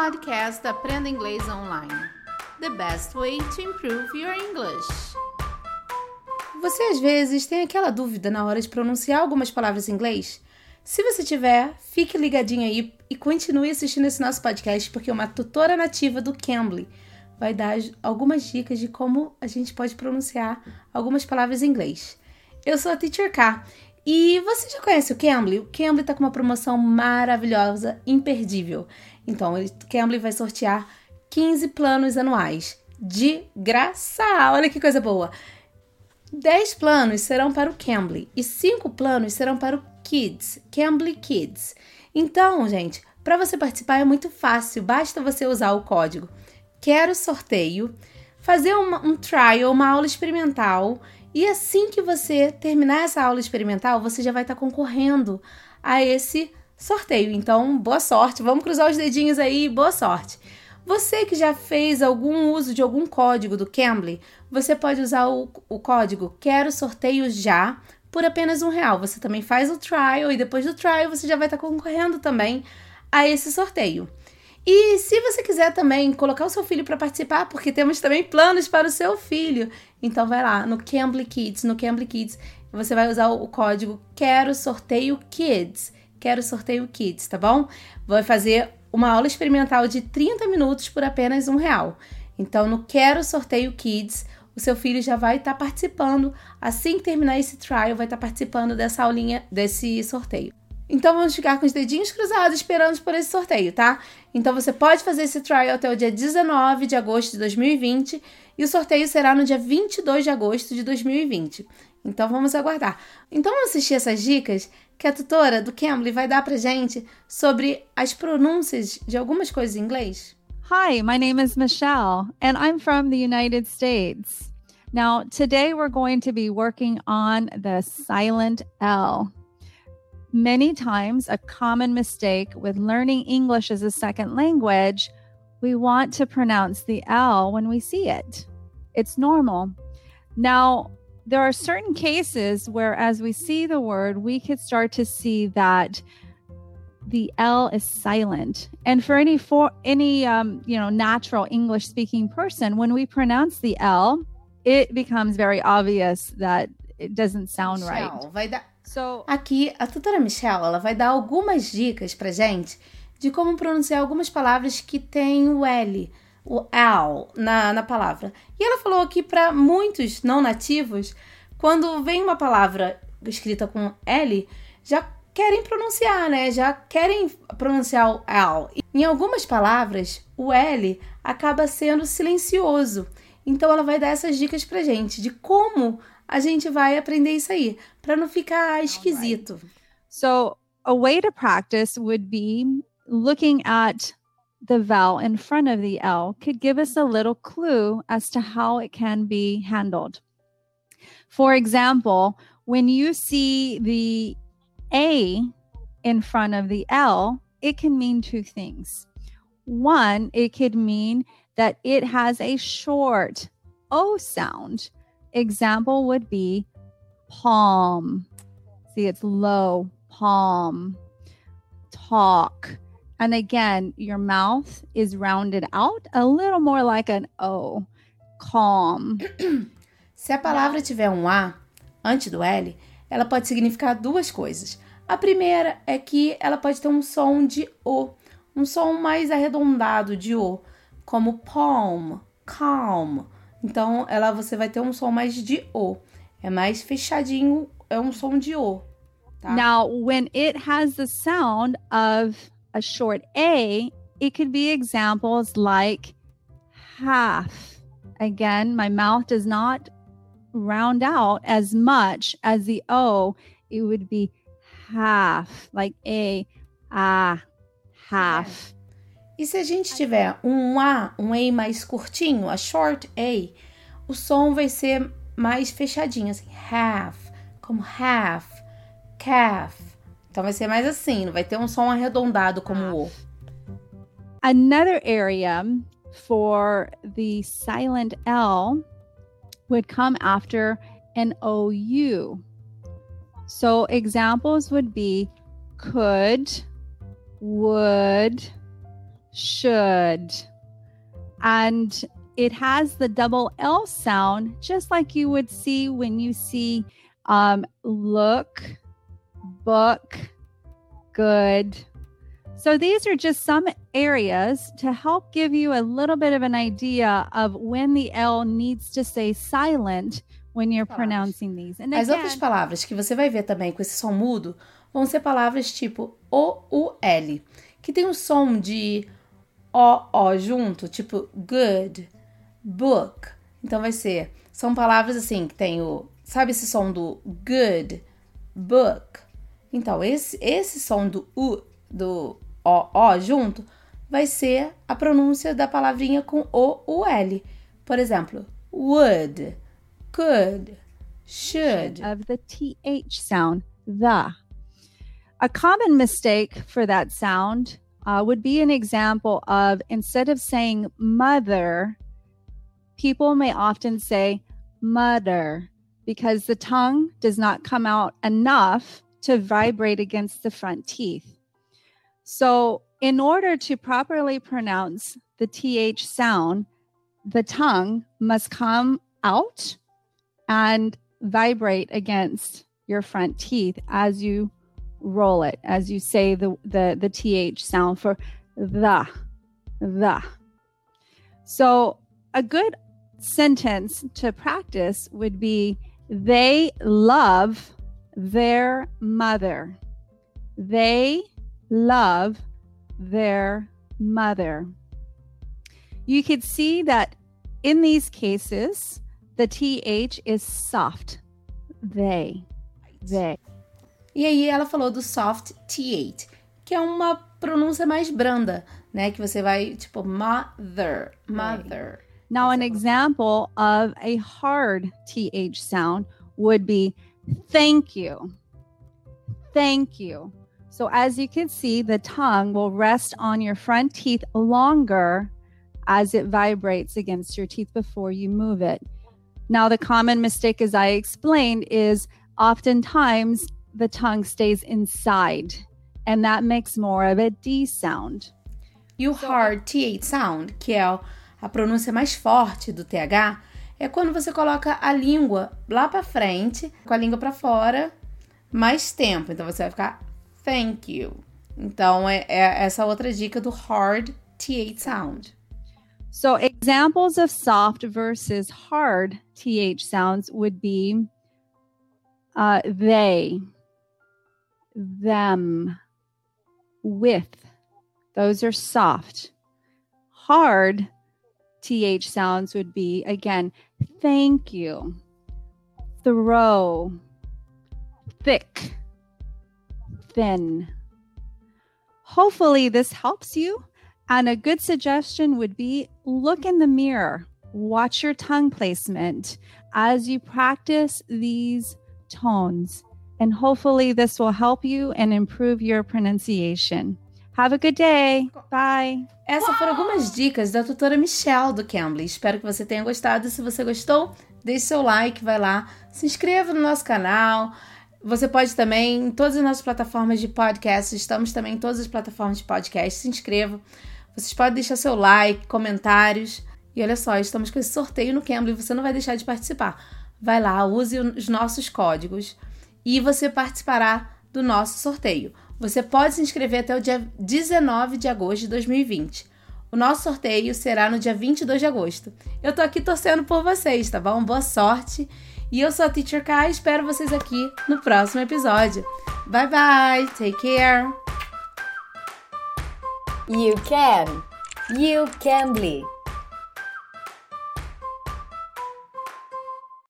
podcast Aprenda Inglês Online. The best way to improve your English. Você às vezes tem aquela dúvida na hora de pronunciar algumas palavras em inglês? Se você tiver, fique ligadinho aí e continue assistindo esse nosso podcast, porque uma tutora nativa do Cambly vai dar algumas dicas de como a gente pode pronunciar algumas palavras em inglês. Eu sou a Teacher K e você já conhece o Cambly? O Cambly está com uma promoção maravilhosa, imperdível. Então, o Cambly vai sortear 15 planos anuais de graça. Olha que coisa boa! 10 planos serão para o Cambly e 5 planos serão para o Kids, Cambly Kids. Então, gente, para você participar é muito fácil, basta você usar o código Quero Sorteio, fazer uma, um trial, uma aula experimental e assim que você terminar essa aula experimental, você já vai estar concorrendo a esse sorteio. Então, boa sorte. Vamos cruzar os dedinhos aí, boa sorte. Você que já fez algum uso de algum código do Cambly, você pode usar o, o código Quero Sorteio Já por apenas um real. Você também faz o trial e depois do trial você já vai estar concorrendo também a esse sorteio. E se você quiser também colocar o seu filho para participar, porque temos também planos para o seu filho, então vai lá no Cambly Kids, no Cambly Kids, você vai usar o código Quero Sorteio Kids. Quero Sorteio Kids, tá bom? Vai fazer uma aula experimental de 30 minutos por apenas um real. Então, no Quero Sorteio Kids, o seu filho já vai estar tá participando. Assim que terminar esse trial, vai estar tá participando dessa aulinha, desse sorteio. Então vamos ficar com os dedinhos cruzados esperando por esse sorteio, tá? Então você pode fazer esse trial até o dia 19 de agosto de 2020 e o sorteio será no dia 22 de agosto de 2020. Então vamos aguardar. Então vamos assistir essas dicas que a tutora do Cambly vai dar pra gente sobre as pronúncias de algumas coisas em inglês. Hi, my name is Michelle and I'm from the United States. Now, today we're going to be working on the silent L. Many times, a common mistake with learning English as a second language, we want to pronounce the L when we see it. It's normal. Now, there are certain cases where, as we see the word, we could start to see that the L is silent. And for any for any um, you know natural English speaking person, when we pronounce the L, it becomes very obvious that it doesn't sound right. Vai dar Aqui, a tutora Michelle ela vai dar algumas dicas pra gente de como pronunciar algumas palavras que têm o L, o L na, na palavra. E ela falou que para muitos não nativos, quando vem uma palavra escrita com L, já querem pronunciar, né? Já querem pronunciar o L. Em algumas palavras, o L acaba sendo silencioso. Então ela vai dar essas dicas pra gente de como a gente vai aprender isso aí, para não ficar esquisito. Right. So, a way to practice would be looking at the vowel in front of the L could give us a little clue as to how it can be handled. For example, when you see the A in front of the L, it can mean two things. One, it could mean that it has a short O sound. Example would be palm. See, it's low, palm, talk. And again, your mouth is rounded out a little more like an O. Calm. Se a palavra tiver um A antes do L, ela pode significar duas coisas. A primeira é que ela pode ter um som de O, um som mais arredondado de O, como palm, calm Então, ela você vai ter um som mais de O. É mais fechadinho, é um som de O. Tá? Now, when it has the sound of a short A, it could be examples like half. Again, my mouth does not round out as much as the O. It would be half, like A, ah, half. E se a gente tiver um A, um A mais curtinho, a short A, o som vai ser mais fechadinho, assim, half, como half, calf. Então vai ser mais assim, não vai ter um som arredondado como o. Another area for the silent L would come after an OU. So examples would be could, would, should. And it has the double L sound, just like you would see when you see um, look, book, good. So these are just some areas to help give you a little bit of an idea of when the L needs to stay silent when you're pronouncing these. And As outras palavras que você vai ver também com esse som mudo vão ser palavras tipo O, U, L, que tem o som de O, O junto, tipo good, book. Então vai ser, são palavras assim que tem o, sabe esse som do good, book. Então esse esse som do U, do O, O junto, vai ser a pronúncia da palavrinha com O, U, L. Por exemplo, would, could, should. Of the TH sound, the. A common mistake for that sound uh, would be an example of instead of saying mother, people may often say mother because the tongue does not come out enough to vibrate against the front teeth. So, in order to properly pronounce the TH sound, the tongue must come out and vibrate against your front teeth as you roll it, as you say the, the, the TH sound for the, the. So, a good sentence to practice would be they love their mother. They love their mother. You could see that in these cases, the TH is soft. They. They. E aí ela falou do soft TH, que é uma pronúncia mais branda, né? Que você vai, tipo, mother, mother. Now, an example of a hard TH sound would be thank you. Thank you. So, as you can see, the tongue will rest on your front teeth longer as it vibrates against your teeth before you move it. Now, the common mistake, as I explained, is oftentimes the tongue stays inside, and that makes more of a D sound. E o hard TH sound, que é a pronúncia mais forte do TH, é quando você coloca a língua lá para frente, com a língua para fora, mais tempo. Então você vai ficar thank you. Então é, é essa outra dica do hard TH sound. So examples of soft versus hard TH sounds would be uh, they, them, with. Those are soft. Hard TH sounds would be again, thank you, throw, thick, thin. Hopefully, this helps you. And a good suggestion would be look in the mirror, watch your tongue placement as you practice these tones. And hopefully, this will help you and improve your pronunciation. Have a good day. Bye. Essas foram algumas dicas da tutora Michelle do Cambly. Espero que você tenha gostado. Se você gostou, deixe seu like, vai lá, se inscreva no nosso canal. Você pode também, em todas as nossas plataformas de podcast, estamos também em todas as plataformas de podcast, se inscreva. Vocês podem deixar seu like, comentários. E olha só, estamos com esse sorteio no Cambly, você não vai deixar de participar. Vai lá, use os nossos códigos e você participará do nosso sorteio. Você pode se inscrever até o dia 19 de agosto de 2020. O nosso sorteio será no dia 22 de agosto. Eu tô aqui torcendo por vocês, tá bom? Boa sorte. E eu sou a Teacher Kai, espero vocês aqui no próximo episódio. Bye bye, take care. You can. You can be.